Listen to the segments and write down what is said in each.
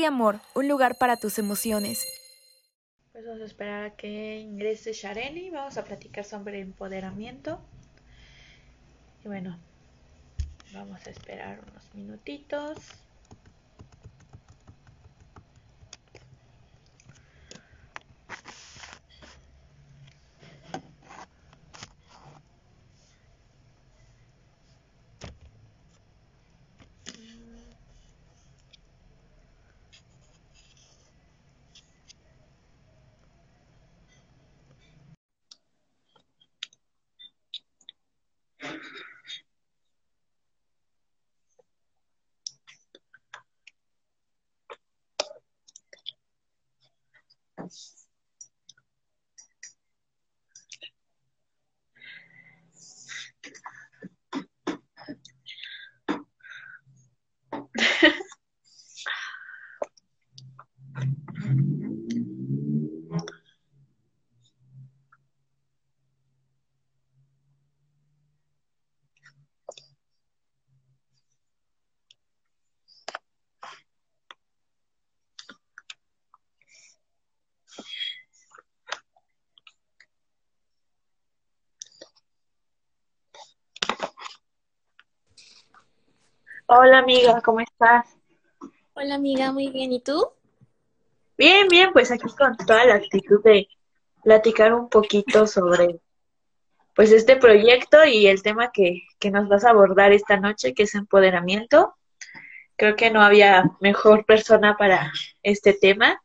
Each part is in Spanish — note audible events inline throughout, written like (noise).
Poliamor, un lugar para tus emociones. Pues vamos a esperar a que ingrese Shareni. Vamos a platicar sobre empoderamiento. Y bueno, vamos a esperar unos minutitos. Hola amiga, ¿cómo estás? Hola amiga, muy bien. ¿Y tú? Bien, bien, pues aquí con toda la actitud de platicar un poquito sobre pues este proyecto y el tema que, que nos vas a abordar esta noche, que es empoderamiento. Creo que no había mejor persona para este tema.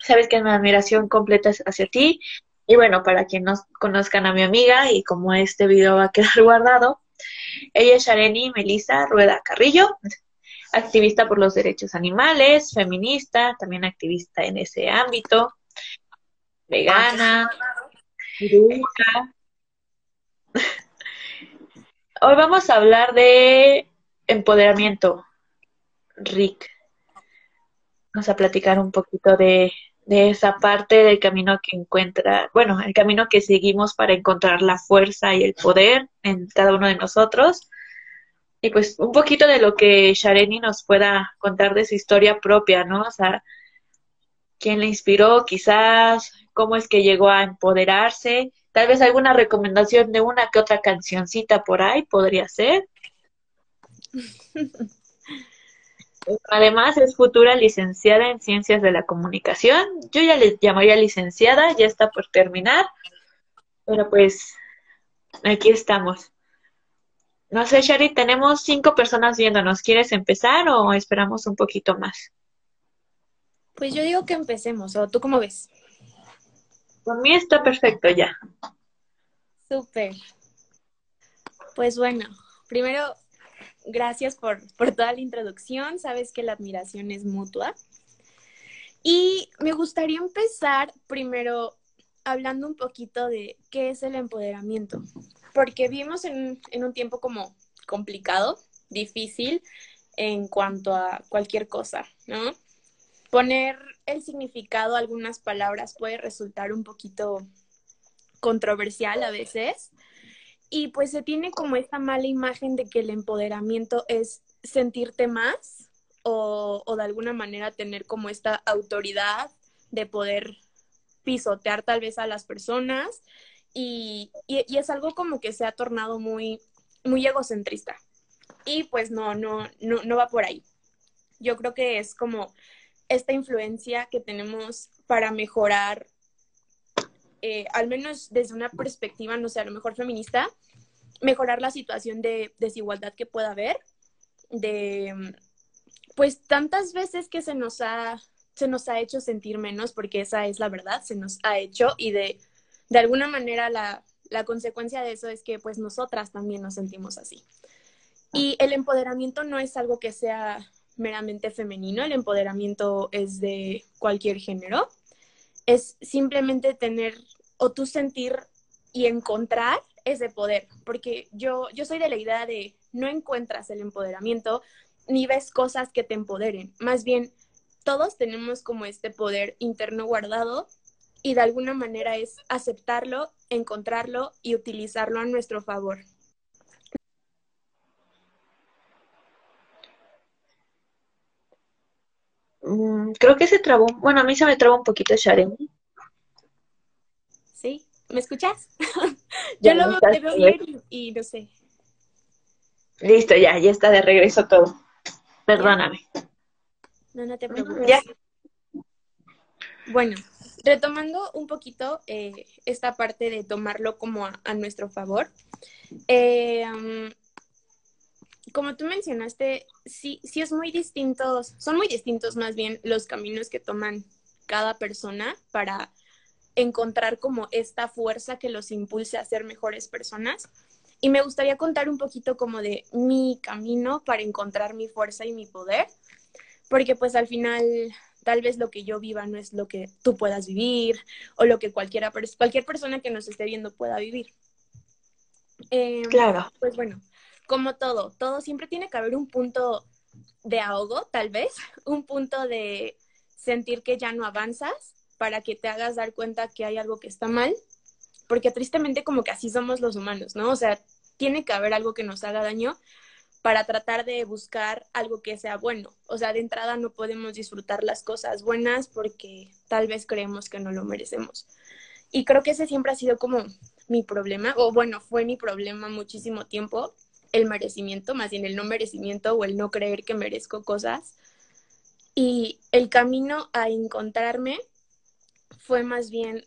Sabes que es una admiración completa hacia ti. Y bueno, para quien no conozcan a mi amiga y como este video va a quedar (laughs) guardado, ella es Shareni Melissa Rueda Carrillo, activista por los derechos animales, feminista, también activista en ese ámbito, vegana, (laughs) Hoy vamos a hablar de empoderamiento, Rick. Vamos a platicar un poquito de de esa parte del camino que encuentra, bueno, el camino que seguimos para encontrar la fuerza y el poder en cada uno de nosotros. Y pues un poquito de lo que Shareni nos pueda contar de su historia propia, ¿no? O sea, quién le inspiró, quizás, cómo es que llegó a empoderarse, tal vez alguna recomendación de una que otra cancioncita por ahí podría ser. (laughs) Además, es futura licenciada en Ciencias de la Comunicación. Yo ya le llamaría licenciada, ya está por terminar. Pero pues, aquí estamos. No sé, Shari, tenemos cinco personas viéndonos. ¿Quieres empezar o esperamos un poquito más? Pues yo digo que empecemos, ¿o tú cómo ves? Por mí está perfecto ya. Súper. Pues bueno, primero gracias por, toda la introducción. Sabes que la admiración es mutua. Y me gustaría empezar primero hablando un poquito de qué es el empoderamiento, porque vivimos en, en, un tiempo como complicado, difícil en cuanto a cualquier cosa, ¿no? Poner el significado a algunas palabras puede resultar un poquito controversial a veces, y pues se tiene como esta mala imagen de que el empoderamiento es sentirte más o, o de alguna manera tener como esta autoridad de poder pisotear tal vez a las personas y, y, y, es algo como que se ha tornado muy, muy egocentrista. Y pues no, no, no, no va por ahí. Yo creo que es como esta influencia que tenemos para mejorar, eh, al menos desde una perspectiva, no sé, a lo mejor feminista, mejorar la situación de desigualdad que pueda haber, de pues tantas veces que se nos ha se nos ha hecho sentir menos, porque esa es la verdad, se nos ha hecho y de, de alguna manera la, la consecuencia de eso es que pues nosotras también nos sentimos así. Y el empoderamiento no es algo que sea meramente femenino, el empoderamiento es de cualquier género, es simplemente tener o tú sentir y encontrar ese poder, porque yo, yo soy de la idea de no encuentras el empoderamiento ni ves cosas que te empoderen, más bien todos tenemos como este poder interno guardado y de alguna manera es aceptarlo, encontrarlo y utilizarlo a nuestro favor. Mm, creo que se trabó, bueno, a mí se me trabó un poquito Sharon. ¿Sí? ¿Me escuchas? (laughs) Yo lo veo bien y no sé. Listo, ya, ya está de regreso todo. Perdóname. No, no te preocupes. Ya. Bueno, retomando un poquito eh, esta parte de tomarlo como a, nuestro favor. Eh, como tú mencionaste, sí, sí es muy distintos, son muy distintos más bien los caminos que toman cada persona para encontrar como esta fuerza que los impulse a ser mejores personas. Y me gustaría contar un poquito como de mi camino para encontrar mi fuerza y mi poder, porque pues al final tal vez lo que yo viva no es lo que tú puedas vivir o lo que cualquiera, cualquier persona que nos esté viendo pueda vivir. Em, claro. Pues bueno, como todo, todo siempre tiene que haber un punto de ahogo, tal vez, (laughs) un punto de sentir que ya no avanzas para que te hagas dar cuenta que hay algo que está mal, porque tristemente como que así somos los humanos, ¿no? O sea, tiene que haber algo que nos haga daño para tratar de buscar algo que sea bueno. O sea, de entrada no podemos disfrutar las cosas buenas porque tal vez creemos que no lo merecemos. Y creo que ese siempre ha sido como mi problema, o bueno, fue mi problema muchísimo tiempo, el merecimiento, más bien el no merecimiento o el no creer que merezco cosas. Y el camino a encontrarme fue más bien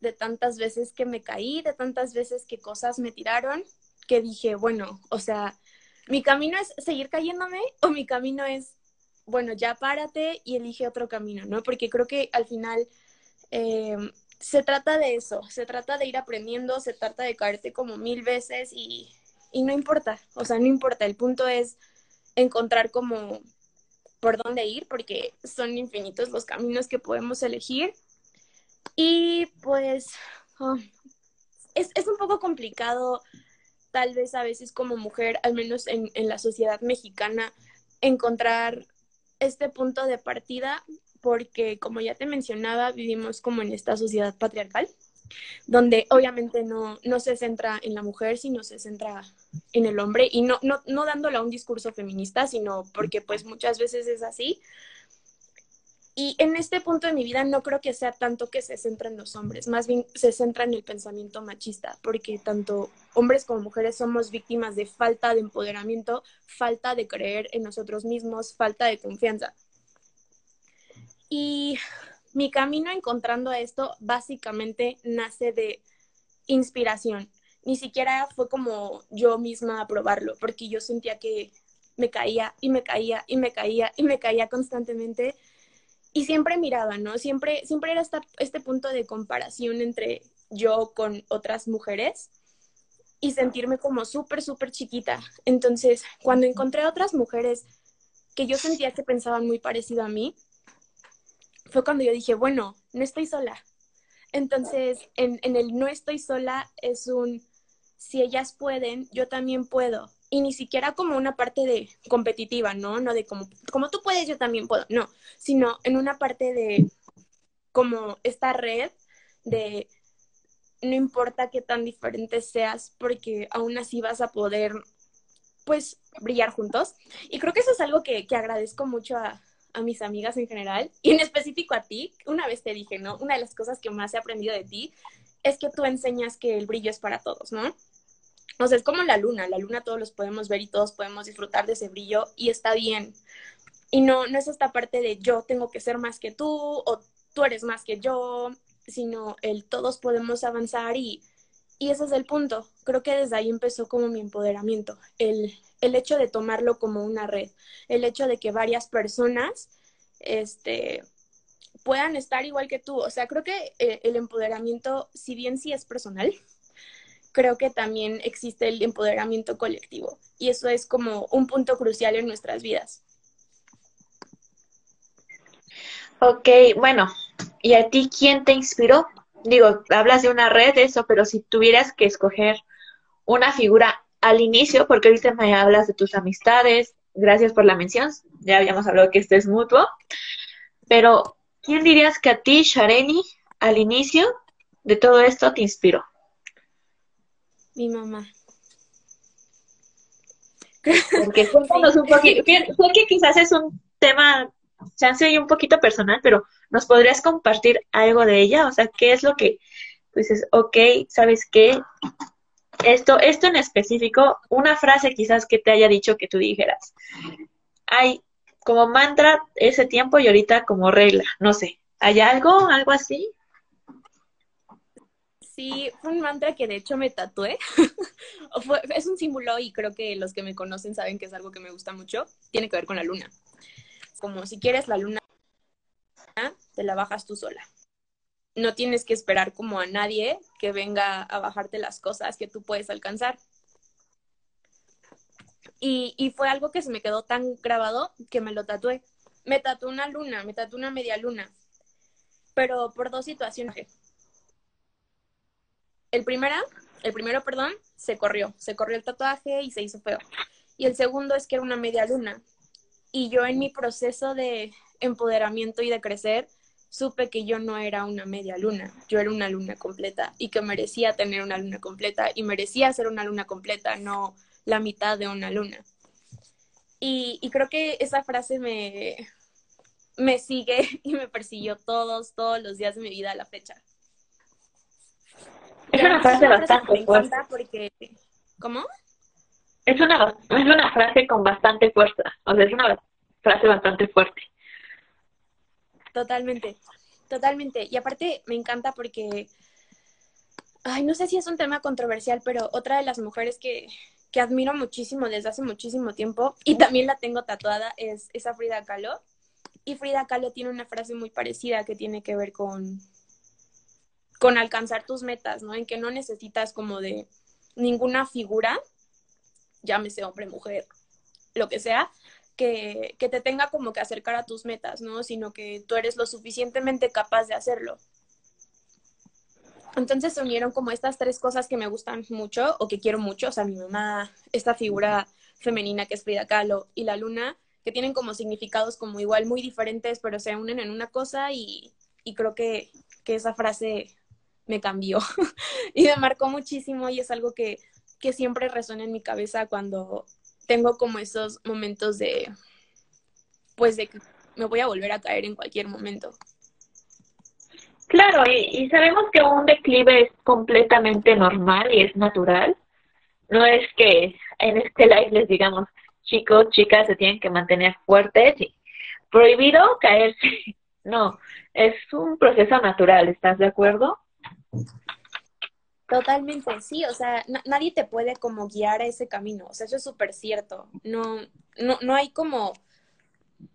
de tantas veces que me caí, de tantas veces que cosas me tiraron, que dije, bueno, o sea, mi camino es seguir cayéndome o mi camino es, bueno, ya párate y elige otro camino, ¿no? Porque creo que al final eh, se trata de eso, se trata de ir aprendiendo, se trata de caerte como mil veces y y no importa, o sea, no importa, el punto es encontrar como por dónde ir, porque son infinitos los caminos que podemos elegir. Y pues oh, es, un poco complicado, tal vez a veces como mujer, al menos en, en la sociedad mexicana, encontrar este punto de partida, porque como ya te mencionaba, vivimos como en esta sociedad patriarcal donde obviamente no, no se centra en la mujer, sino se centra en el hombre y no, no, no dándole un discurso feminista, sino porque pues muchas veces es así. Y en este punto de mi vida no creo que sea tanto que se centra en los hombres, más bien se centra en el pensamiento machista, porque tanto hombres como mujeres somos víctimas de falta de empoderamiento, falta de creer en nosotros mismos, falta de confianza. Y mi camino encontrando esto básicamente nace de inspiración. Ni siquiera fue como yo misma a probarlo, porque yo sentía que me caía y me caía y me caía y me caía constantemente. Y siempre miraba, ¿no? Siempre, siempre era este punto de comparación entre yo con otras mujeres y sentirme como súper, súper chiquita. Entonces, cuando encontré a otras mujeres que yo sentía que pensaban muy parecido a mí, fue cuando yo dije, bueno, no estoy sola. Entonces, en, en el no estoy sola es un, si ellas pueden, yo también puedo. Y ni siquiera como una parte de competitiva, ¿no? No de como, como tú puedes, yo también puedo. No, sino en una parte de como esta red de no importa qué tan diferentes seas, porque aún así vas a poder, pues, brillar juntos. Y creo que eso es algo que, que agradezco mucho a, a mis amigas en general y en específico a ti, una vez te dije, ¿no? Una de las cosas que más he aprendido de ti es que tú enseñas que el brillo es para todos, ¿no? O sea, es como la luna, la luna todos los podemos ver y todos podemos disfrutar de ese brillo y está bien. Y no, no es esta parte de yo tengo que ser más que tú o tú eres más que yo, sino el todos podemos avanzar y, y ese es el punto. Creo que desde ahí empezó como mi empoderamiento, el, el hecho de tomarlo como una red, el hecho de que varias personas este, puedan estar igual que tú. O sea, creo que eh, el empoderamiento, si bien sí es personal, creo que también existe el empoderamiento colectivo y eso es como un punto crucial en nuestras vidas. Ok, bueno, ¿y a ti quién te inspiró? Digo, hablas de una red, eso, pero si tuvieras que escoger una figura al inicio, porque ahorita me hablas de tus amistades, gracias por la mención, ya habíamos hablado que este es mutuo, pero ¿quién dirías que a ti, Shareni, al inicio de todo esto te inspiró? Mi mamá. Porque cuéntanos un poquito, (laughs) sé que quizás es un tema chance y un poquito personal, pero ¿nos podrías compartir algo de ella? O sea, ¿qué es lo que dices, ok, ¿sabes qué? Esto, esto en específico, una frase quizás que te haya dicho que tú dijeras. Hay como mantra ese tiempo y ahorita como regla, no sé. ¿Hay algo, algo así? Sí, fue un mantra que de hecho me tatué. (laughs) es un símbolo y creo que los que me conocen saben que es algo que me gusta mucho. Tiene que ver con la luna. Como si quieres la luna, te la bajas tú sola. No tienes que esperar como a nadie que venga a bajarte las cosas que tú puedes alcanzar. Y, y fue algo que se me quedó tan grabado que me lo tatué. Me tatué una luna, me tatué una media luna, pero por dos situaciones el primera, el primero, perdón, se corrió, se corrió el tatuaje y se hizo feo. Y el segundo es que era una media luna. Y yo en mi proceso de empoderamiento y de crecer, supe que yo no era una media luna, yo era una luna completa y que merecía tener una luna completa y merecía ser una luna completa, no la mitad de una luna. Y, creo que esa frase me, me sigue (laughs) y me persiguió todos, todos los días de mi vida a la fecha. Es una frase bastante fuerte. Porque... ¿Cómo? Es una, es una frase con bastante fuerza. O sea, es una frase bastante fuerte. Totalmente, totalmente. Y aparte me encanta porque, ay, no sé si es un tema controversial, pero otra de las mujeres que, que admiro muchísimo desde hace muchísimo tiempo y también la tengo tatuada es esa Frida Kahlo. Y Frida Kahlo tiene una frase muy parecida que tiene que ver con, con alcanzar tus metas, ¿no? En que no necesitas como de ninguna figura, llámese hombre, mujer, lo que sea, que, que, te tenga como que acercar a tus metas, ¿no? Sino que tú eres lo suficientemente capaz de hacerlo. Entonces se unieron como estas tres cosas que me gustan mucho o que quiero mucho, o sea, mi mamá, esta figura femenina que es Frida Kahlo y la luna, que tienen como significados como igual muy diferentes, pero se unen en una cosa y, y creo que, que esa frase me cambió (laughs) y me marcó muchísimo y es algo que, que siempre resuena en mi cabeza cuando tengo como esos momentos de, pues de que me voy a volver a caer en cualquier momento. Claro, y, y sabemos que un declive es completamente normal y es natural. No es que en este live les digamos, chicos, chicas, se tienen que mantener fuertes y prohibido caerse. (laughs) No, es un proceso natural, ¿estás de acuerdo? Totalmente, sí, o sea, nadie te puede como guiar a ese camino, o sea, eso es súper cierto, no, no, no hay como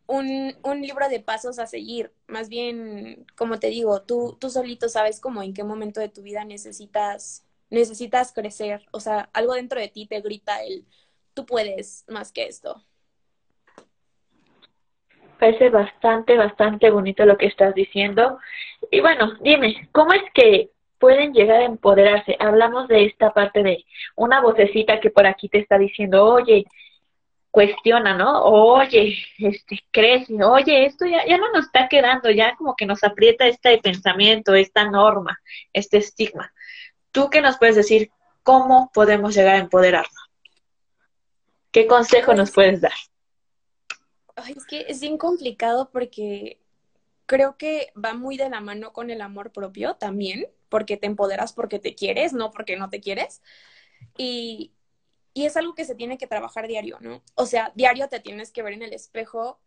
un, un, libro de pasos a seguir, más bien, como te digo, tú, tú solito sabes como en qué momento de tu vida necesitas, necesitas crecer, o sea, algo dentro de ti te grita el, tú puedes más que esto. Parece bastante, bastante bonito lo que estás diciendo. Y bueno, dime, ¿cómo es que pueden llegar a empoderarse. Hablamos de esta parte de una vocecita que por aquí te está diciendo, oye, cuestiona, ¿no? Oye, este, crece, oye, esto ya, ya no nos está quedando, ya como que nos aprieta este pensamiento, esta norma, este estigma. ¿Tú qué nos puedes decir? ¿Cómo podemos llegar a empoderarnos? ¿Qué consejo nos puedes dar? Ay, es que es bien complicado porque creo que va muy de la mano con el amor propio también, porque te empoderas porque te quieres, no porque no te quieres. Y, y es algo que se tiene que trabajar diario, ¿no? O sea, diario te tienes que ver en el espejo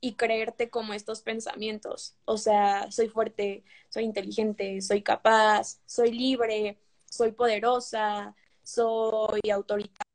y creerte como estos pensamientos. O sea, soy fuerte, soy inteligente, soy capaz, soy libre, soy poderosa, soy autoritaria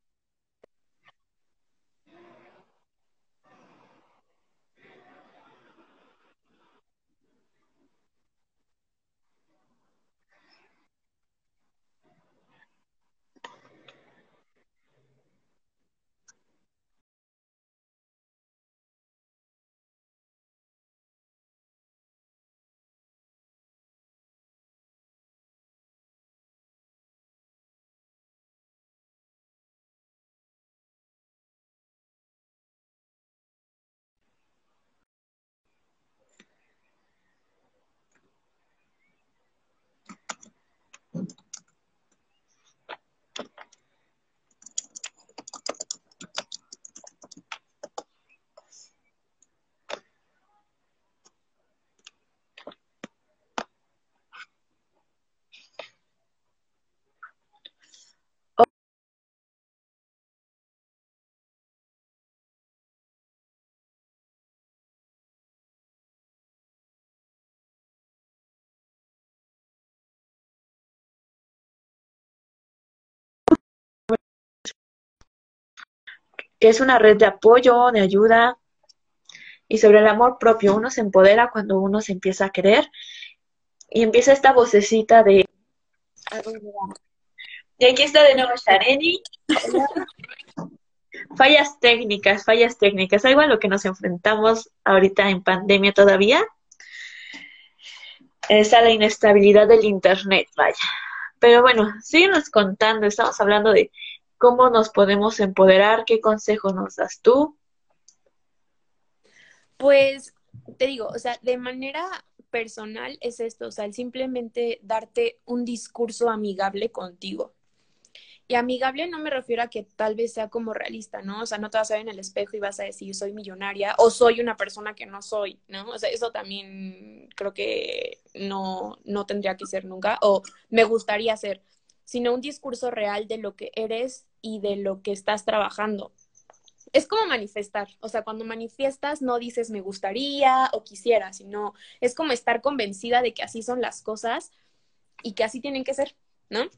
es una red de apoyo, de ayuda, y sobre el amor propio. Uno se empodera cuando uno se empieza a querer y empieza esta vocecita de... Y aquí está de nuevo Shareni. (laughs) fallas técnicas, fallas técnicas, algo a lo que nos enfrentamos ahorita en pandemia todavía. Es a la inestabilidad del Internet, vaya. Pero bueno, síguenos contando, estamos hablando de cómo nos podemos empoderar, qué consejo nos das tú. Pues te digo, o sea, de manera personal es esto, o sea, el simplemente darte un discurso amigable contigo. Y amigable no me refiero a que tal vez sea como realista, ¿no? O sea, no te vas a ver en el espejo y vas a decir soy millonaria o soy una persona que no soy, ¿no? O sea, eso también creo que no, no tendría que ser nunca o me gustaría ser, sino un discurso real de lo que eres y de lo que estás trabajando. Es como manifestar, o sea, cuando manifiestas no dices me gustaría o quisiera, sino es como estar convencida de que así son las cosas y que así tienen que ser, ¿no?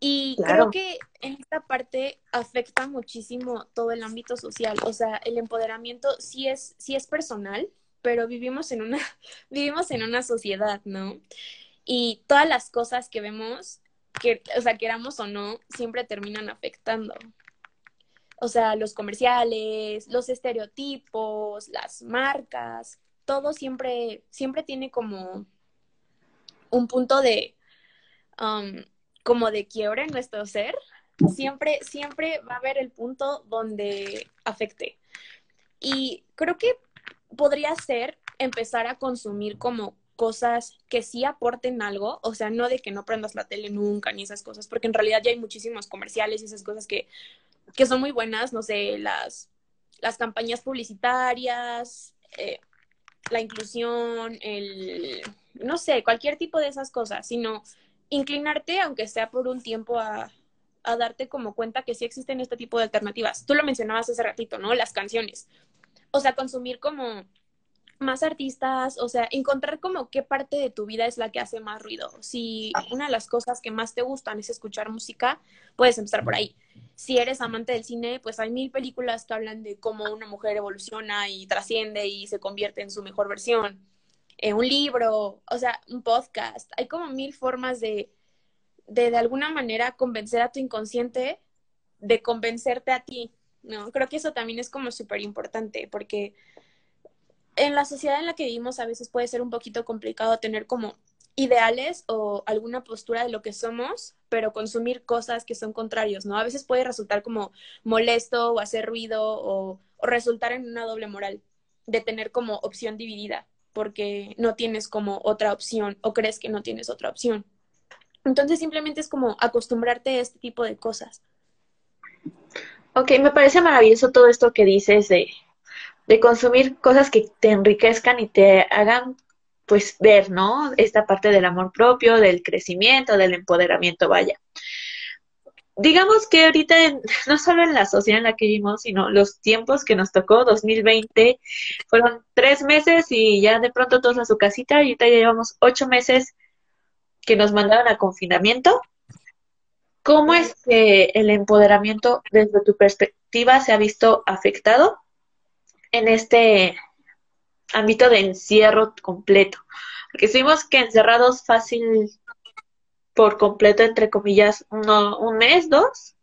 Y creo que en esta parte afecta muchísimo todo el ámbito social. O sea, el empoderamiento sí es, sí es personal, pero vivimos en una, (laughs) vivimos en una sociedad, ¿no? Y todas las cosas que vemos, que, o sea, queramos o no, siempre terminan afectando. O sea, los comerciales, los estereotipos, las marcas, todo siempre, siempre tiene como un punto de, um, como de quiebre en nuestro ser, siempre, siempre va a haber el punto donde afecte. Y creo que podría ser empezar a consumir como cosas que sí aporten algo, o sea, no de que no prendas la tele nunca ni esas cosas, porque en realidad ya hay muchísimos comerciales y esas cosas que, que son muy buenas, no sé, las, las campañas publicitarias, eh, la inclusión, el, no sé, cualquier tipo de esas cosas, sino inclinarte, aunque sea por un tiempo, a, a darte como cuenta que sí existen este tipo de alternativas. Tú lo mencionabas hace ratito, ¿no? Las canciones. O sea, consumir como más artistas, o sea, encontrar como qué parte de tu vida es la que hace más ruido. Si una de las cosas que más te gustan es escuchar música, puedes empezar por ahí. Si eres amante del cine, pues hay mil películas que hablan de cómo una mujer evoluciona y trasciende y se convierte en su mejor versión. Eh, un libro, o sea, un podcast. Hay como mil formas de, de, de alguna manera, convencer a tu inconsciente de convencerte a ti, ¿no? Creo que eso también es como súper importante, porque en la sociedad en la que vivimos a veces puede ser un poquito complicado tener como ideales o alguna postura de lo que somos, pero consumir cosas que son contrarios, ¿no? A veces puede resultar como molesto o hacer ruido o, resultar en una doble moral de tener como opción dividida porque no tienes como otra opción o crees que no tienes otra opción. Entonces simplemente es como acostumbrarte a este tipo de cosas. Ok, me parece maravilloso todo esto que dices de, de consumir cosas que te enriquezcan y te hagan pues ver, ¿no? Esta parte del amor propio, del crecimiento, del empoderamiento, vaya digamos que ahorita, (laughs) no solo en la sociedad en la que vivimos, sino los tiempos que nos tocó, 2020, fueron tres meses y ya de pronto todos a su casita, ahorita ya llevamos ocho meses que nos mandaron a confinamiento. ¿Cómo es que el empoderamiento desde tu perspectiva se ha visto afectado en este ámbito de encierro completo? Porque estuvimos que encerrados fácil por completo, entre comillas, uno, un mes, dos.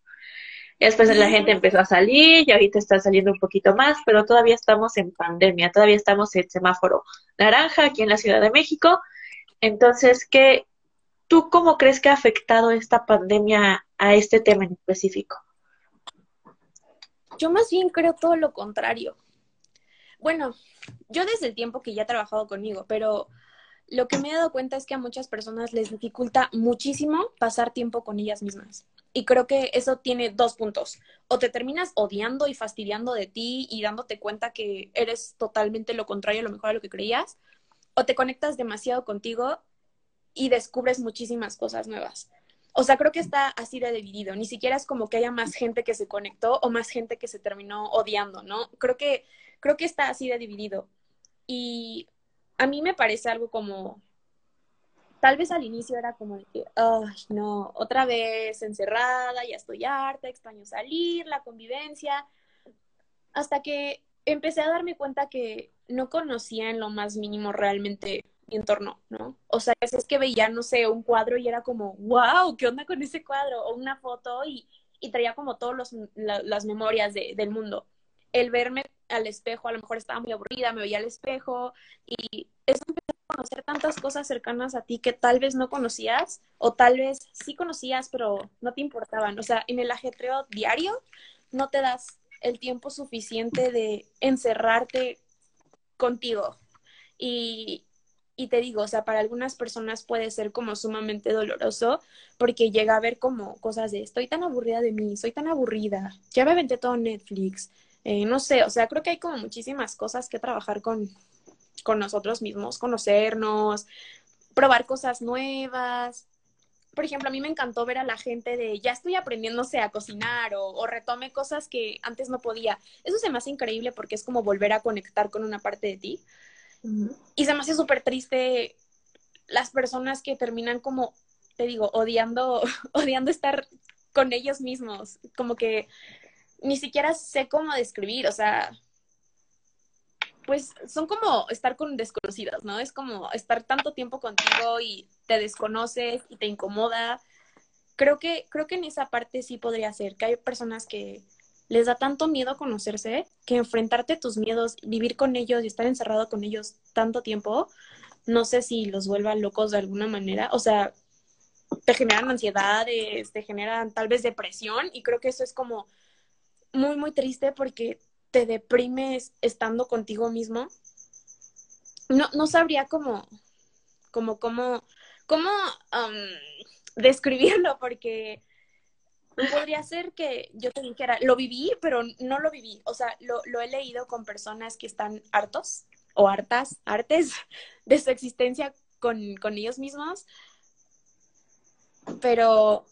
Y después la gente empezó a salir y ahorita está saliendo un poquito más, pero todavía estamos en pandemia, todavía estamos en semáforo naranja aquí en la Ciudad de México. Entonces, ¿qué, ¿tú cómo crees que ha afectado esta pandemia a este tema en específico? Yo más bien creo todo lo contrario. Bueno, yo desde el tiempo que ya he trabajado conmigo, pero lo que me he dado cuenta es que a muchas personas les dificulta muchísimo pasar tiempo con ellas mismas. Y creo que eso tiene dos puntos. O te terminas odiando y fastidiando de ti y dándote cuenta que eres totalmente lo contrario a lo mejor a lo que creías. O te conectas demasiado contigo y descubres muchísimas cosas nuevas. O sea, creo que está así de dividido. Ni siquiera es como que haya más gente que se conectó o más gente que se terminó odiando, ¿no? Creo que, creo que está así de dividido. Y a mí me parece algo como, tal vez al inicio era como ay, no, otra vez encerrada, ya estoy harta, extraño salir, la convivencia, hasta que empecé a darme cuenta que no conocía en lo más mínimo realmente mi entorno, ¿no? O sea, es que veía, no sé, un cuadro y era como, wow, ¿qué onda con ese cuadro? O una foto y, y traía como todas las memorias de, del mundo. El verme al espejo, a lo mejor estaba muy aburrida, me veía al espejo y eso empecé a conocer tantas cosas cercanas a ti que tal vez no conocías o tal vez sí conocías, pero no te importaban. O sea, en el ajetreo diario no te das el tiempo suficiente de encerrarte contigo. Y, y te digo, o sea, para algunas personas puede ser como sumamente doloroso porque llega a ver como cosas de estoy tan aburrida de mí, soy tan aburrida, ya me aventé todo Netflix, eh, no sé, o sea, creo que hay como muchísimas cosas que trabajar con, con nosotros mismos, conocernos, probar cosas nuevas. Por ejemplo, a mí me encantó ver a la gente de ya estoy aprendiéndose a cocinar o, o retome cosas que antes no podía. Eso se me hace increíble porque es como volver a conectar con una parte de ti. Y se me hace súper triste las personas que terminan como, te digo, odiando, (laughs) odiando estar con ellos mismos, como que ni siquiera sé cómo describir, o sea, pues son como estar con desconocidos, ¿no? Es como estar tanto tiempo contigo y te desconoces y te incomoda. Creo que, creo que en esa parte sí podría ser, que hay personas que les da tanto miedo conocerse que enfrentarte a tus miedos, vivir con ellos y estar encerrado con ellos tanto tiempo, no sé si los vuelva locos de alguna manera. O sea, te generan ansiedades, te generan tal vez depresión y creo que eso es como muy, muy triste porque te deprimes estando contigo mismo. No, no sabría cómo, cómo, cómo, cómo (laughs) describirlo porque podría ser que yo te dijera, lo viví, pero no lo viví. O sea, lo, lo he leído con personas que están hartos o hartas, artes (laughs) de su existencia con, con ellos mismos. Pero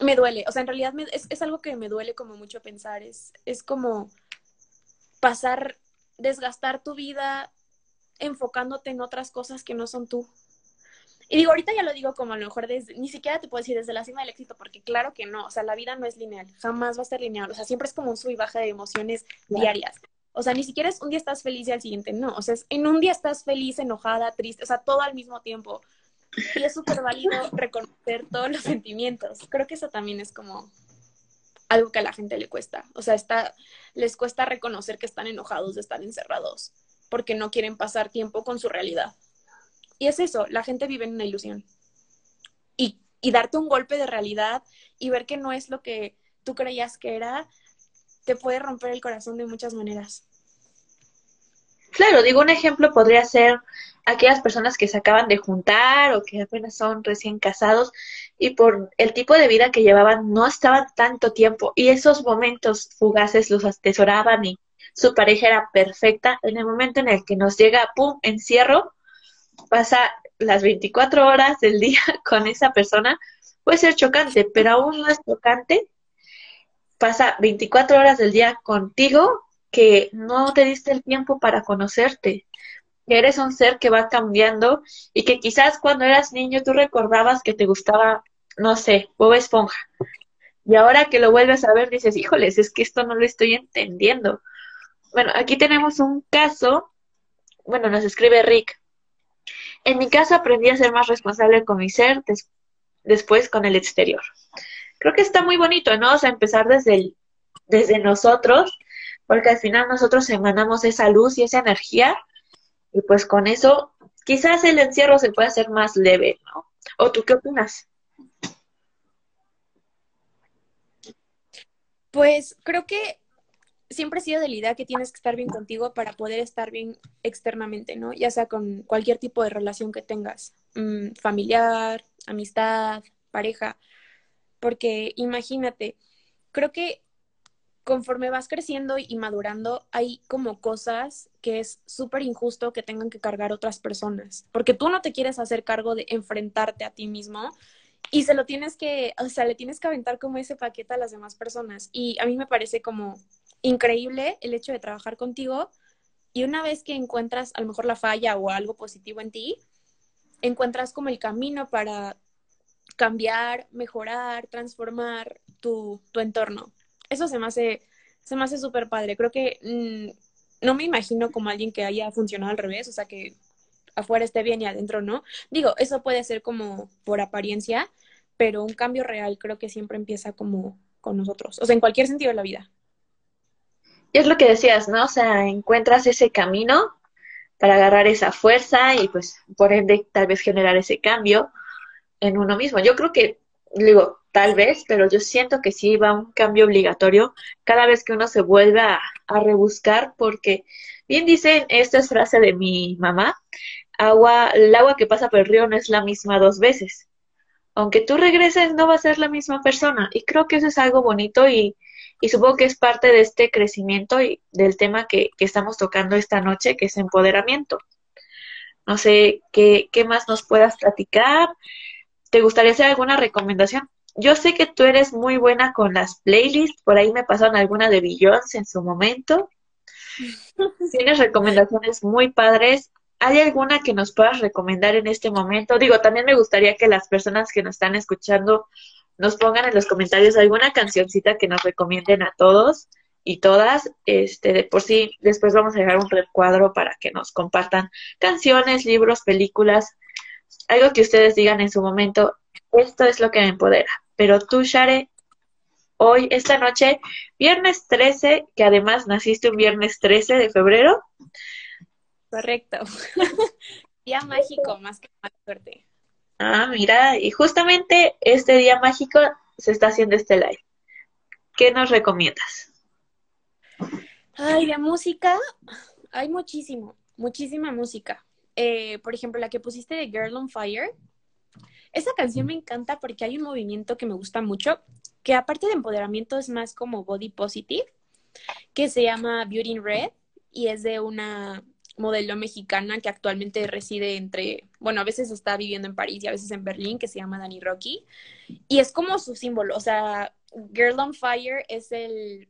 me duele, o sea, en realidad es, es, algo que me duele como mucho pensar, es, es como pasar, desgastar tu vida enfocándote en otras cosas que no son tú. Y digo, ahorita ya lo digo como a lo mejor desde, ni siquiera te puedo decir desde la cima del éxito, porque claro que no, o sea, la vida no es lineal, jamás va a ser lineal, o sea, siempre es como un sub y baja de emociones diarias. O sea, ni siquiera es un día estás feliz y al siguiente no, o sea, es, en un día estás feliz, enojada, triste, o sea, todo al mismo tiempo. Y es súper válido reconocer todos los sentimientos. Creo que eso también es como algo que a la gente le cuesta. O sea, está, les cuesta reconocer que están enojados de estar encerrados porque no quieren pasar tiempo con su realidad. Y es eso, la gente vive en una ilusión. Y, y darte un golpe de realidad y ver que no es lo que tú creías que era, te puede romper el corazón de muchas maneras. Claro, digo, un ejemplo podría ser aquellas personas que se acaban de juntar o que apenas son recién casados y por el tipo de vida que llevaban no estaban tanto tiempo y esos momentos fugaces los atesoraban y su pareja era perfecta. En el momento en el que nos llega, ¡pum!, encierro, pasa las 24 horas del día (laughs) con esa persona, puede ser chocante, pero aún no es chocante. Pasa 24 horas del día contigo que no te diste el tiempo para conocerte, eres un ser que va cambiando y que quizás cuando eras niño tú recordabas que te gustaba, no sé, Bob Esponja. Y ahora que lo vuelves a ver dices, híjoles, es que esto no lo estoy entendiendo. Bueno, aquí tenemos un caso, bueno, nos escribe Rick, en mi caso aprendí a ser más responsable con mi ser, después con el exterior. Creo que está muy bonito, ¿no? O sea, empezar desde, desde nosotros, porque al final nosotros emanamos esa luz y esa energía, y pues con eso quizás el encierro se pueda hacer más leve, ¿no? ¿O tú qué opinas? Pues creo que siempre he sido de la idea que tienes que estar bien contigo para poder estar bien externamente, ¿no? Ya sea con cualquier tipo de relación que tengas, mm, familiar, amistad, pareja, porque imagínate, creo que conforme vas creciendo y madurando, hay como cosas que es súper injusto que tengan que cargar otras personas, porque tú no te quieres hacer cargo de enfrentarte a ti mismo y se lo tienes que, o sea, le tienes que aventar como ese paquete a las demás personas. Y a mí me parece como increíble el hecho de trabajar contigo y una vez que encuentras a lo mejor la falla o algo positivo en ti, encuentras como el camino para cambiar, mejorar, transformar tu, tu entorno. Eso se me hace Se me hace súper padre. Creo que mm, no me imagino como alguien que haya funcionado al revés, o sea, que afuera esté bien y adentro no. Digo, eso puede ser como por apariencia, pero un cambio real creo que siempre empieza como con nosotros, o sea, en cualquier sentido de la vida. Y es lo que decías, ¿no? O sea, encuentras ese camino para agarrar esa fuerza y pues por ende tal vez generar ese cambio en uno mismo. Yo creo que, digo, tal vez, pero yo siento que sí va un cambio obligatorio cada vez que uno se vuelve a, a rebuscar porque bien dicen, esta es frase de mi mamá, agua, el agua que pasa por el río no es la misma dos veces. Aunque tú regreses, no va a ser la misma persona. Y creo que eso es algo bonito y, y supongo que es parte de este crecimiento y del tema que, que estamos tocando esta noche, que es empoderamiento. No sé qué, qué más nos puedas platicar. ¿Te gustaría hacer alguna recomendación? Yo sé que tú eres muy buena con las playlists, por ahí me pasaron alguna de Billions en su momento. (laughs) Tienes recomendaciones muy padres ¿Hay alguna que nos puedas recomendar en este momento? Digo, también me gustaría que las personas que nos están escuchando nos pongan en los comentarios alguna cancioncita que nos recomienden a todos y todas. Este, de por sí, después vamos a dejar un recuadro para que nos compartan canciones, libros, películas, algo que ustedes digan en su momento. Esto es lo que me empodera. Pero tú, Share, hoy, esta noche, viernes 13, que además naciste un viernes 13 de febrero, Correcto. (laughs) día mágico, más que más suerte. Ah, mira, y justamente este día mágico se está haciendo este live. ¿Qué nos recomiendas? Ay, de música, hay muchísimo, muchísima música. Eh, por ejemplo, la que pusiste de Girl on Fire. Esa canción me encanta porque hay un movimiento que me gusta mucho, que aparte de empoderamiento es más como body positive, que se llama Beauty in Red y es de una modelo mexicana que actualmente reside entre, bueno, a veces está viviendo en París y a veces en Berlín, que se llama Dani Rocky. Y es como su símbolo, o sea, Girl on Fire es el,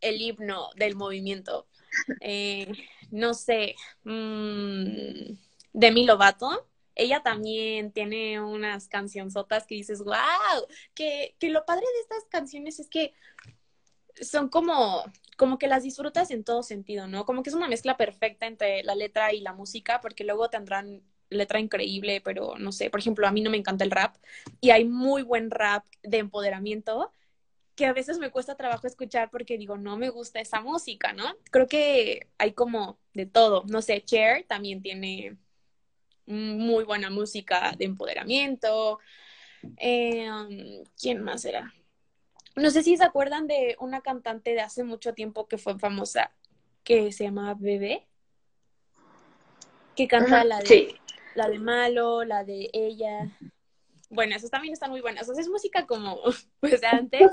el himno del movimiento. Eh, no sé, mmm, Demi Lovato, ella también tiene unas cancionzotas que dices, wow, que, que lo padre de estas canciones es que son como, como que las disfrutas en todo sentido, ¿no? Como que es una mezcla perfecta entre la letra y la música, porque luego tendrán letra increíble, pero no sé, por ejemplo, a mí no me encanta el rap y hay muy buen rap de empoderamiento que a veces me cuesta trabajo escuchar porque digo, no me gusta esa música, ¿no? Creo que hay como de todo, no sé, Cher también tiene muy buena música de empoderamiento. Eh, um, ¿Quién más era? No sé si se acuerdan de una cantante de hace mucho tiempo que fue famosa, que se llama Bebé, que canta la de la de Malo, la de ella. Bueno, esas también están muy buenas. O sea, es música como (laughs) pues de antes,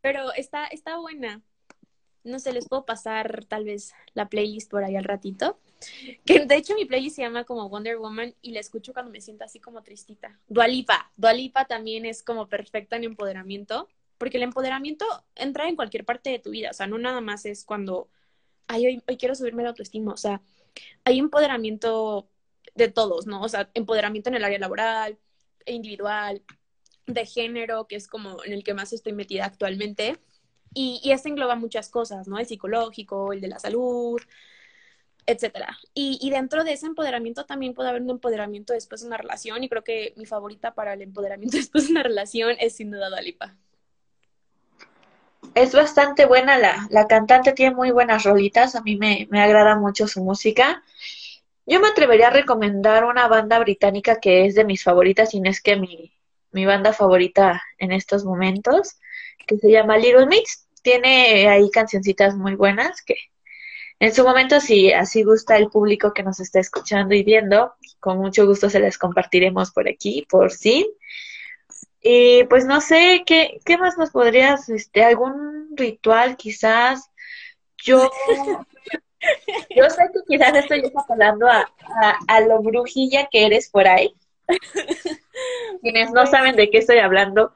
pero está, está buena. No sé, les puedo pasar tal vez la playlist por ahí al ratito. Que de hecho mi playlist se llama como Wonder Woman y la escucho cuando me siento así como tristita. Dualipa. Dualipa también es como perfecta en empoderamiento porque el empoderamiento entra en cualquier parte de tu vida, o sea, no nada más es cuando, ay, hoy, quiero subirme la autoestima, o sea, hay empoderamiento de todos, ¿no? O sea, empoderamiento en el área laboral, individual, de género, que es como en el que más estoy metida actualmente. Y, y este engloba muchas cosas, ¿no? El psicológico, el de la salud, etcétera. Y, dentro de ese empoderamiento también puede haber un empoderamiento después de una relación, y creo que mi favorita para el empoderamiento (laughs) después de una relación es sin duda Dalipa es bastante buena la, la cantante, tiene muy buenas rolitas, a mí me, me agrada mucho su música. Yo me atrevería a recomendar una banda británica que es de mis favoritas y no es que mi, mi banda favorita en estos momentos, que se llama Little Mix. Tiene ahí cancioncitas muy buenas que en su momento, si así gusta el público que nos está escuchando y viendo, con mucho gusto se les compartiremos por aquí, por sí. Y pues no sé, ¿qué, qué más nos podrías, este, algún ritual quizás? Yo, (laughs) yo sé que quizás estoy hablando a, a, lo brujilla que eres por ahí. Quienes no saben de qué estoy hablando,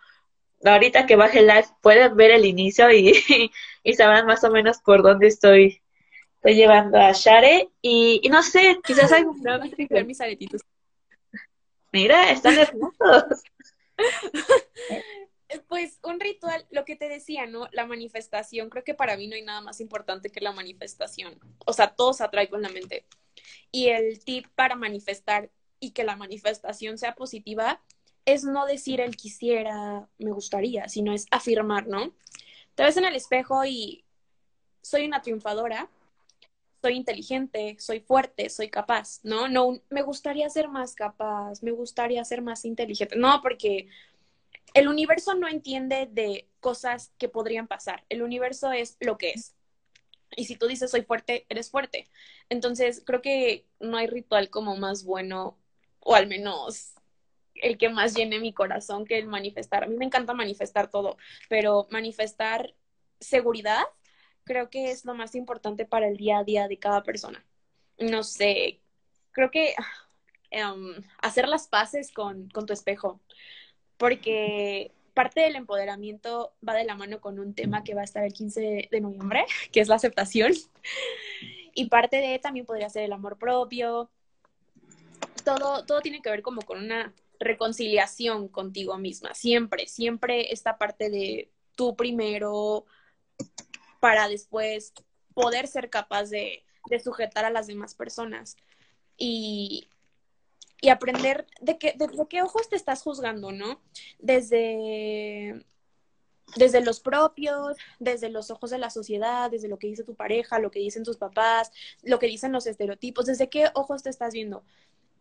ahorita que baje el live pueden ver el inicio y, (laughs) y sabrán más o menos por dónde estoy, estoy llevando a Share. Y, y no sé, quizás hay... (laughs) mis aretitos. (laughs) Mira, están hermosos. (laughs) pues un ritual, lo que te decía, ¿no? La manifestación, creo que para mí no hay nada más importante que la manifestación. O sea, todo se atrae con la mente. Y el tip para manifestar y que la manifestación sea positiva es no decir el quisiera, me gustaría, sino es afirmar, ¿no? Te ves en el espejo y soy una triunfadora, soy inteligente, soy fuerte, soy capaz, ¿no? No, me gustaría ser más capaz, me gustaría ser más inteligente. No, porque el universo no entiende de cosas que podrían pasar. El universo es lo que es. Y si tú dices soy fuerte, eres fuerte. Entonces, creo que no hay ritual como más bueno, o al menos el que más llene mi corazón que el manifestar. A mí me encanta manifestar todo, pero manifestar seguridad creo que es lo más importante para el día a día de cada persona. No sé, creo que um, hacer las paces con, con tu espejo, porque parte del empoderamiento va de la mano con un tema que va a estar el 15 de noviembre, (laughs) que es la aceptación. Y parte de también podría ser el amor propio. Todo, todo tiene que ver como con una reconciliación contigo misma. Siempre, siempre esta parte de tú primero, para después poder ser capaz de, sujetar a las demás personas y, aprender de, qué, de, qué ojos te estás juzgando, ¿no? Desde, desde los propios, desde los ojos de la sociedad, desde lo que dice tu pareja, lo que dicen tus papás, lo que dicen los estereotipos, desde qué ojos te estás viendo.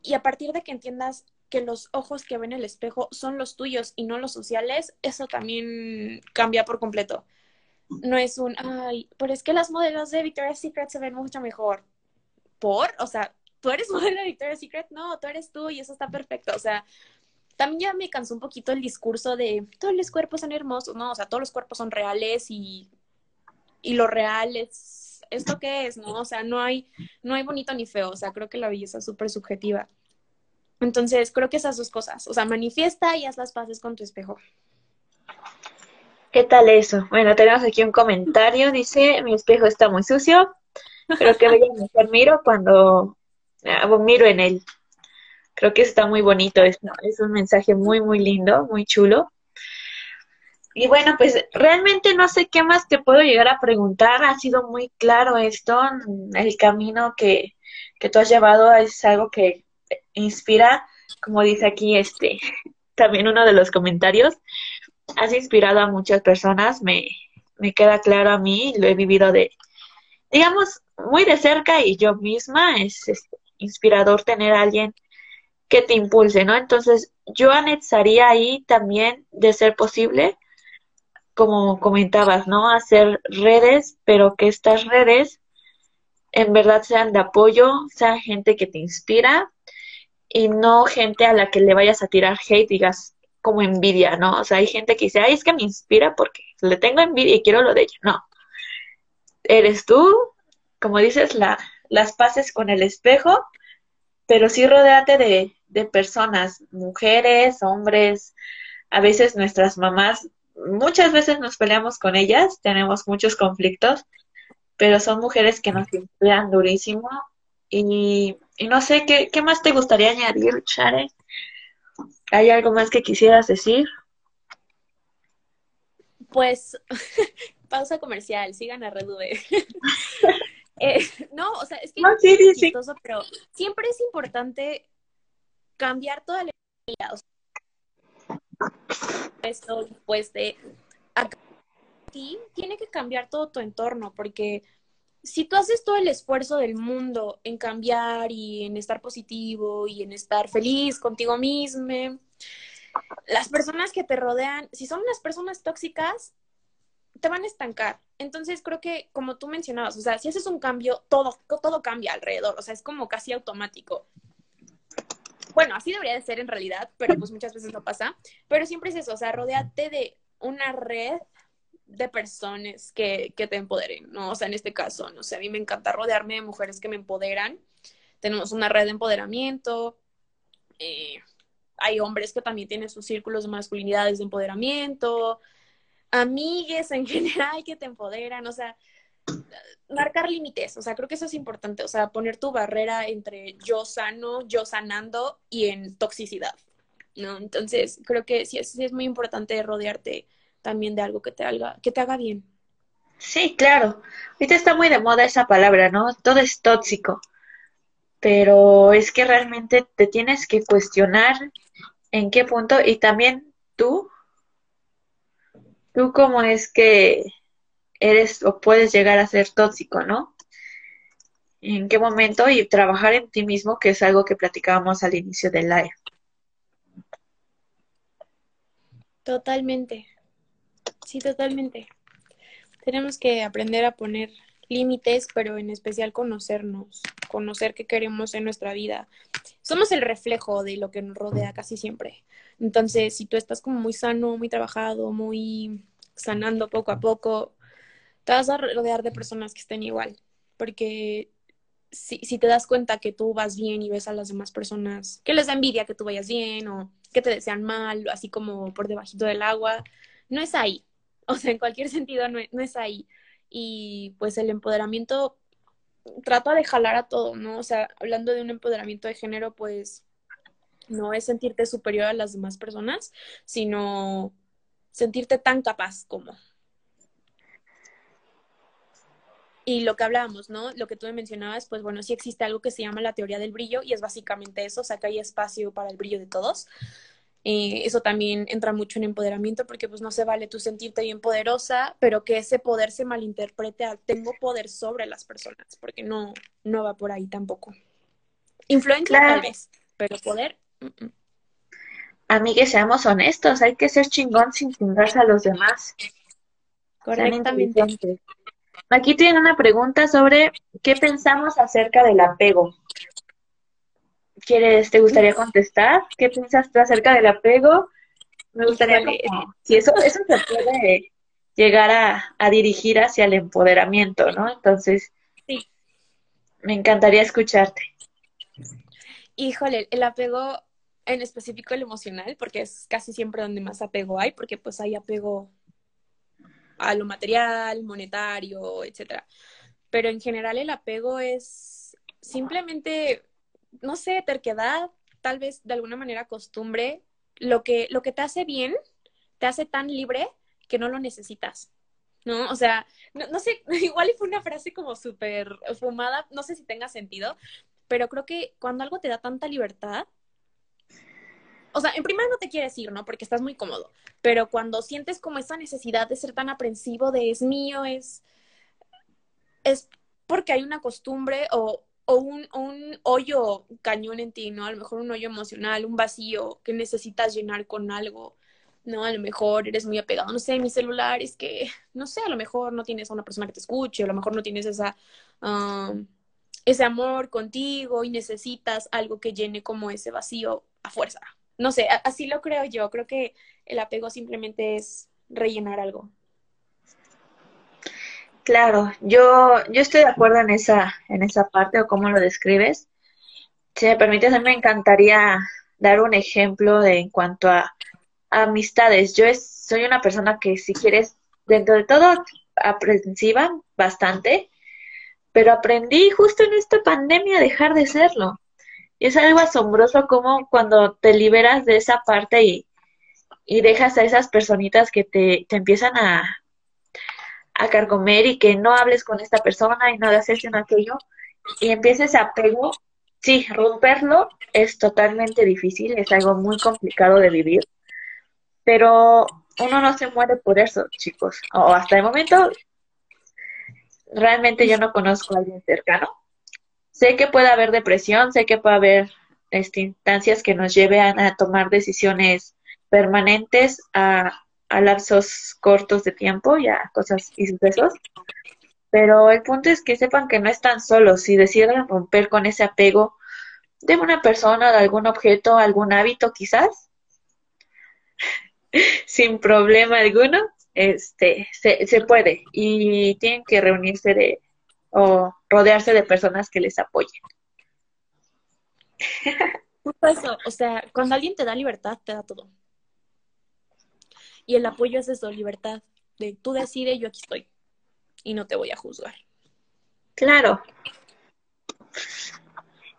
Y a partir de que entiendas que los ojos que ven el espejo son los tuyos y no los sociales, eso también cambia por completo no es un, ay, pero es que las modelos de Victoria's Secret se ven mucho mejor. ¿Por? O sea, ¿tú eres (laughs) modelo de Victoria's Secret? No, tú eres tú y eso está perfecto. O sea, también ya me cansó un poquito el discurso de todos los cuerpos son hermosos. No, o sea, todos los cuerpos son reales y, y lo real es esto que es, ¿no? O sea, no hay, no hay bonito ni feo. O sea, creo que la belleza es súper subjetiva. Entonces, creo que esas dos cosas. O sea, manifiesta y haz las paces con tu espejo. ¿Qué tal eso? Bueno, tenemos aquí un comentario. Dice, mi espejo está muy sucio, pero que bella mujer miro cuando miro en él. Creo que está muy bonito. Es, es un mensaje muy, muy lindo, muy chulo. Y bueno, pues realmente no sé qué más te puedo llegar a preguntar. Ha sido muy claro esto. El camino que, que tú has llevado es algo que inspira, como dice aquí este, también uno de los comentarios has inspirado a muchas personas, me, me queda claro a mí, lo he vivido de, digamos, muy de cerca y yo misma es, inspirador tener a alguien que te impulse, ¿no? Entonces, yo anexaría ahí también, de ser posible, como comentabas, ¿no? Hacer redes, pero que estas redes en verdad sean de apoyo, sean gente que te inspira y no gente a la que le vayas a tirar hate, digas, como envidia, ¿no? O sea, hay gente que dice, ay, es que me inspira porque le tengo envidia y quiero lo de ella. No. Eres tú, como dices, la, las pases con el espejo, pero sí rodeate de, de personas, mujeres, hombres, a veces nuestras mamás, muchas veces nos peleamos con ellas, tenemos muchos conflictos, pero son mujeres que nos inspiran durísimo. Y, no sé, ¿qué, ¿qué más te gustaría añadir, Share? ¿Hay algo más que quisieras decir? Pues, (laughs) pausa comercial, sigan a Red (laughs) eh, no, o sea, es que es chistoso, pero siempre es importante cambiar toda la. O esto después de aquí tiene que cambiar todo tu entorno, porque si tú haces todo el esfuerzo del mundo en cambiar y en estar positivo y en estar feliz contigo mismo, las personas que te rodean, si son unas personas tóxicas, te van a estancar. Entonces creo que, como tú mencionabas, o sea, si haces un cambio, todo, todo cambia alrededor, o sea, es como casi automático. Bueno, así debería de ser en realidad, pero pues muchas veces no pasa. Pero siempre es eso, o sea, rodeate de una red de personas que, que, te empoderen, ¿no? O sea, en este caso, no sé, a mí me encanta rodearme de mujeres que me empoderan. Tenemos una red de empoderamiento. Eh, hay hombres que también tienen sus círculos de masculinidades de empoderamiento. Amigues en (laughs) general que te empoderan, o sea, marcar límites, o sea, creo que eso es importante, o sea, poner tu barrera entre yo sano, yo sanando y en toxicidad. ¿no? Entonces, creo que sí es, es muy importante rodearte también de algo que te haga, que te haga bien. Sí, claro. Ahorita está muy de moda esa palabra, ¿no? Todo es tóxico. Pero es que realmente te tienes que cuestionar en qué punto y también tú, tú cómo es que eres o puedes llegar a ser tóxico, ¿no? En qué momento y trabajar en ti mismo, que es algo que platicábamos al inicio del live. Totalmente. Sí, totalmente. Tenemos que aprender a poner límites, pero en especial conocernos, conocer qué queremos en nuestra vida. Somos el reflejo de lo que nos rodea casi siempre. Entonces, si tú estás como muy sano, muy trabajado, muy sanando poco a poco, te vas a rodear de personas que estén igual, porque si, si te das cuenta que tú vas bien y ves a las demás personas que les da envidia que tú vayas bien o que te desean mal, así como por debajito del agua, no es ahí. (laughs) O sea, en cualquier sentido no, no es ahí. Y pues el empoderamiento trata de jalar a todo, ¿no? O sea, hablando de un empoderamiento de género, pues no es sentirte superior a las demás personas, sino sentirte tan capaz como. Y lo que hablábamos, ¿no? Lo que tú me mencionabas, pues bueno, sí existe algo que se llama la teoría del brillo y es básicamente eso, o sea, que hay espacio para el brillo de todos. Eh, eso también entra mucho en empoderamiento porque pues no se vale tú sentirte bien poderosa, pero que ese poder se malinterprete a tengo poder sobre las personas, porque no, no va por ahí tampoco. Influencia tal vez, pero poder. Amigues, seamos honestos, hay que ser chingón sin chingarse a los demás. Correctamente. Aquí tienen una pregunta sobre qué pensamos acerca del apego. ¿Quieres, te gustaría contestar? ¿Qué piensas tú acerca del apego? Me gustaría si eso, eso se puede llegar a, a, dirigir hacia el empoderamiento, ¿no? Entonces, sí. me encantaría escucharte. Híjole, el apego en específico el emocional, porque es casi siempre donde más apego hay, porque pues hay apego a lo material, monetario, etcétera. Pero en general el apego es simplemente no sé, terquedad, tal vez de alguna manera costumbre, lo que, lo que te hace bien, te hace tan libre que no lo necesitas. ¿No? O sea, no, sé, (laughs) igual fue una frase como súper fumada, no sé si tenga sentido, pero creo que cuando algo te da tanta libertad, o sea, en primer no te quieres ir, ¿no? Porque estás muy cómodo, pero cuando sientes como esa necesidad de ser tan aprensivo, de es mío, es, es porque hay una costumbre o, o un, un hoyo cañón en ti, ¿no? A lo mejor un hoyo emocional, un vacío que necesitas llenar con algo, ¿no? A lo mejor eres muy apegado, no sé, mi celular es que, no sé, a lo mejor no tienes a una persona que te escuche, a lo mejor no tienes esa, um, ese amor contigo y necesitas algo que llene como ese vacío a fuerza. No sé, así lo creo yo, creo que el apego simplemente es rellenar algo. Claro, yo, yo estoy de acuerdo en esa, en esa parte o cómo lo describes. Si me permites, a mí me encantaría dar un ejemplo de en cuanto a, amistades. Yo es, soy una persona que si quieres, dentro de todo, aprensiva bastante, pero aprendí justo en esta pandemia a dejar de serlo. Y es algo asombroso como cuando te liberas de esa parte y, y dejas a esas personitas que te, te empiezan a, a carcomer y que no hables con esta persona y no hagas esto y aquello, y empieces a apego, sí, romperlo es totalmente difícil, es algo muy complicado de vivir, pero uno no se muere por eso, chicos, o hasta el momento realmente yo no conozco a alguien cercano. Sé que puede haber depresión, sé que puede haber este, instancias que nos lleven a tomar decisiones permanentes, a a lapsos cortos de tiempo y a cosas y sucesos. Pero el punto es que sepan que no están solos. Si deciden romper con ese apego de una persona, de algún objeto, algún hábito quizás, (laughs) sin problema alguno, este, se, se puede. Y tienen que reunirse de, o rodearse de personas que les apoyen. Eso, o sea, cuando alguien te da libertad, te da todo. Y el apoyo es eso, libertad, de tú decides, yo aquí estoy y no te voy a juzgar. Claro.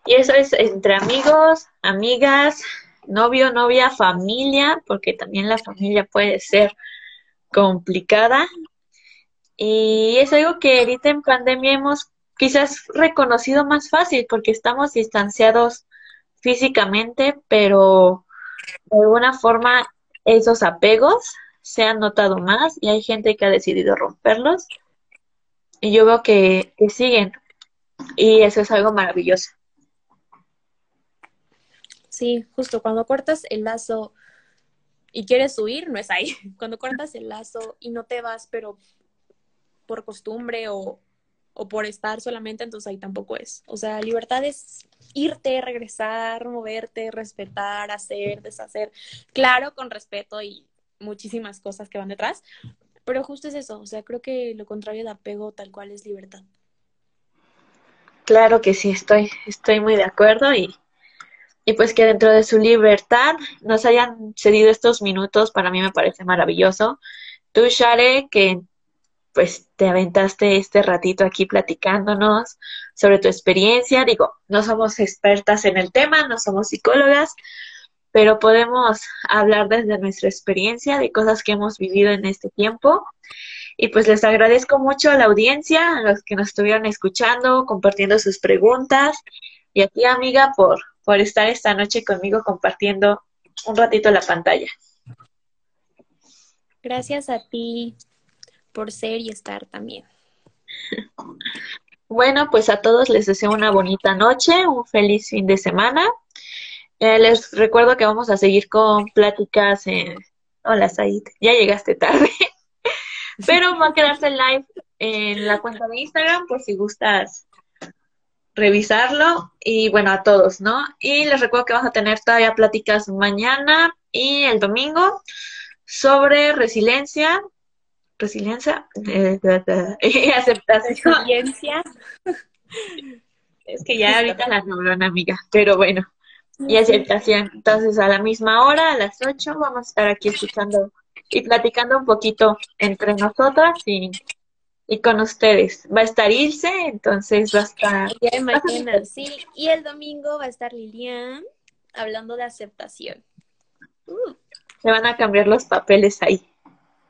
Y eso es entre amigos, amigas, novio, novia, familia, porque también la familia puede ser complicada. Y es algo que ahorita en pandemia hemos quizás reconocido más fácil porque estamos distanciados físicamente, pero de alguna forma esos apegos se han notado más y hay gente que ha decidido romperlos. Y yo veo que, que siguen. Y eso es algo maravilloso. Sí, justo cuando cortas el lazo y quieres huir, no es ahí. (laughs) Cuando cortas el lazo y no te vas, pero por costumbre o, o por estar solamente, entonces ahí tampoco es. O sea, libertad es irte, regresar, moverte, respetar, hacer, deshacer. Claro, con respeto y muchísimas cosas que van detrás, pero justo es eso. O sea, creo que lo contrario de apego tal cual es libertad. Claro que sí, estoy, estoy muy de acuerdo y y pues que dentro de su libertad nos hayan cedido estos minutos, para mí me parece maravilloso. Tú, Share, que pues te aventaste este ratito aquí platicándonos sobre tu experiencia. Digo, no somos expertas en el tema, no somos psicólogas, pero podemos hablar desde nuestra experiencia de cosas que hemos vivido en este tiempo. Y pues les agradezco mucho a la audiencia, a los que nos estuvieron escuchando, compartiendo sus preguntas, y a ti, amiga, por por estar esta noche conmigo compartiendo un ratito la pantalla. Gracias a ti por ser y estar también. (laughs) Bueno, pues a todos les deseo una bonita noche, un feliz fin de semana. Eh, les recuerdo que vamos a seguir con pláticas en... Hola, Said, ya llegaste tarde. (laughs) Pero va a quedarse live en la cuenta de Instagram por si gustas revisarlo y bueno, a todos, ¿no? Y les recuerdo que vamos a tener todavía pláticas mañana y el domingo sobre resiliencia, resiliencia y (laughs) aceptación. Resiliencia. Es que ya ahorita la una amiga, pero bueno, y aceptación. Entonces, a la misma hora, a las 8, vamos a estar aquí escuchando y platicando un poquito entre nosotras y y con ustedes. Va a estar Ilse, entonces va a estar... Ya imagino, sí. Y el domingo va a estar Lilian hablando de aceptación. Uh. Se van a cambiar los papeles ahí.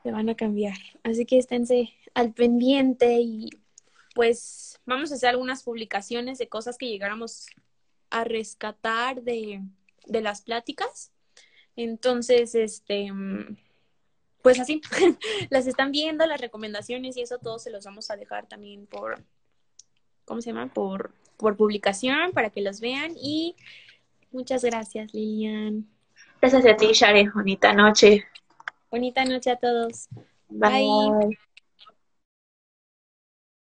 Se van a cambiar. Así que esténse al pendiente y pues vamos a hacer algunas publicaciones de cosas que llegáramos a rescatar de, de las pláticas. Entonces, este pues así, (laughs) las están viendo, las recomendaciones y eso todo se los vamos a dejar también por, ¿cómo se llama? Por, por publicación para que los vean y muchas gracias, Lilian. Gracias a ti, Share. Bonita noche. Bonita noche a todos. Bye.